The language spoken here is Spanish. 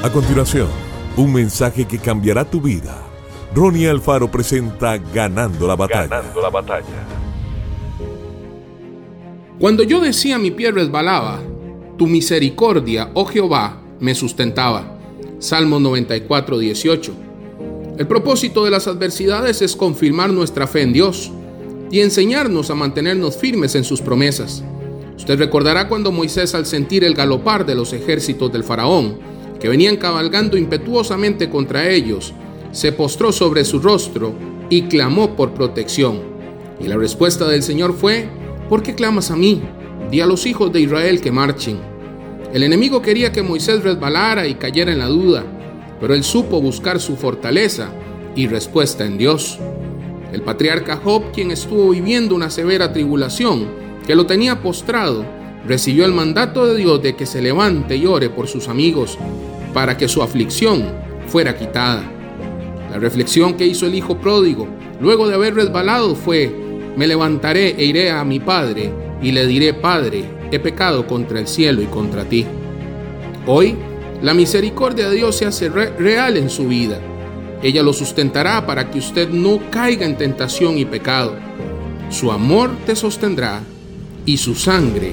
A continuación, un mensaje que cambiará tu vida. Ronnie Alfaro presenta Ganando la batalla. Ganando la batalla. Cuando yo decía mi pie resbalaba, tu misericordia, oh Jehová, me sustentaba. Salmo 94, 18. El propósito de las adversidades es confirmar nuestra fe en Dios y enseñarnos a mantenernos firmes en sus promesas. Usted recordará cuando Moisés al sentir el galopar de los ejércitos del faraón, que venían cabalgando impetuosamente contra ellos, se postró sobre su rostro y clamó por protección. Y la respuesta del Señor fue, ¿por qué clamas a mí? Di a los hijos de Israel que marchen. El enemigo quería que Moisés resbalara y cayera en la duda, pero él supo buscar su fortaleza y respuesta en Dios. El patriarca Job, quien estuvo viviendo una severa tribulación que lo tenía postrado, recibió el mandato de Dios de que se levante y ore por sus amigos para que su aflicción fuera quitada. La reflexión que hizo el hijo pródigo luego de haber resbalado fue, me levantaré e iré a mi padre y le diré, Padre, he pecado contra el cielo y contra ti. Hoy, la misericordia de Dios se hace real en su vida. Ella lo sustentará para que usted no caiga en tentación y pecado. Su amor te sostendrá y su sangre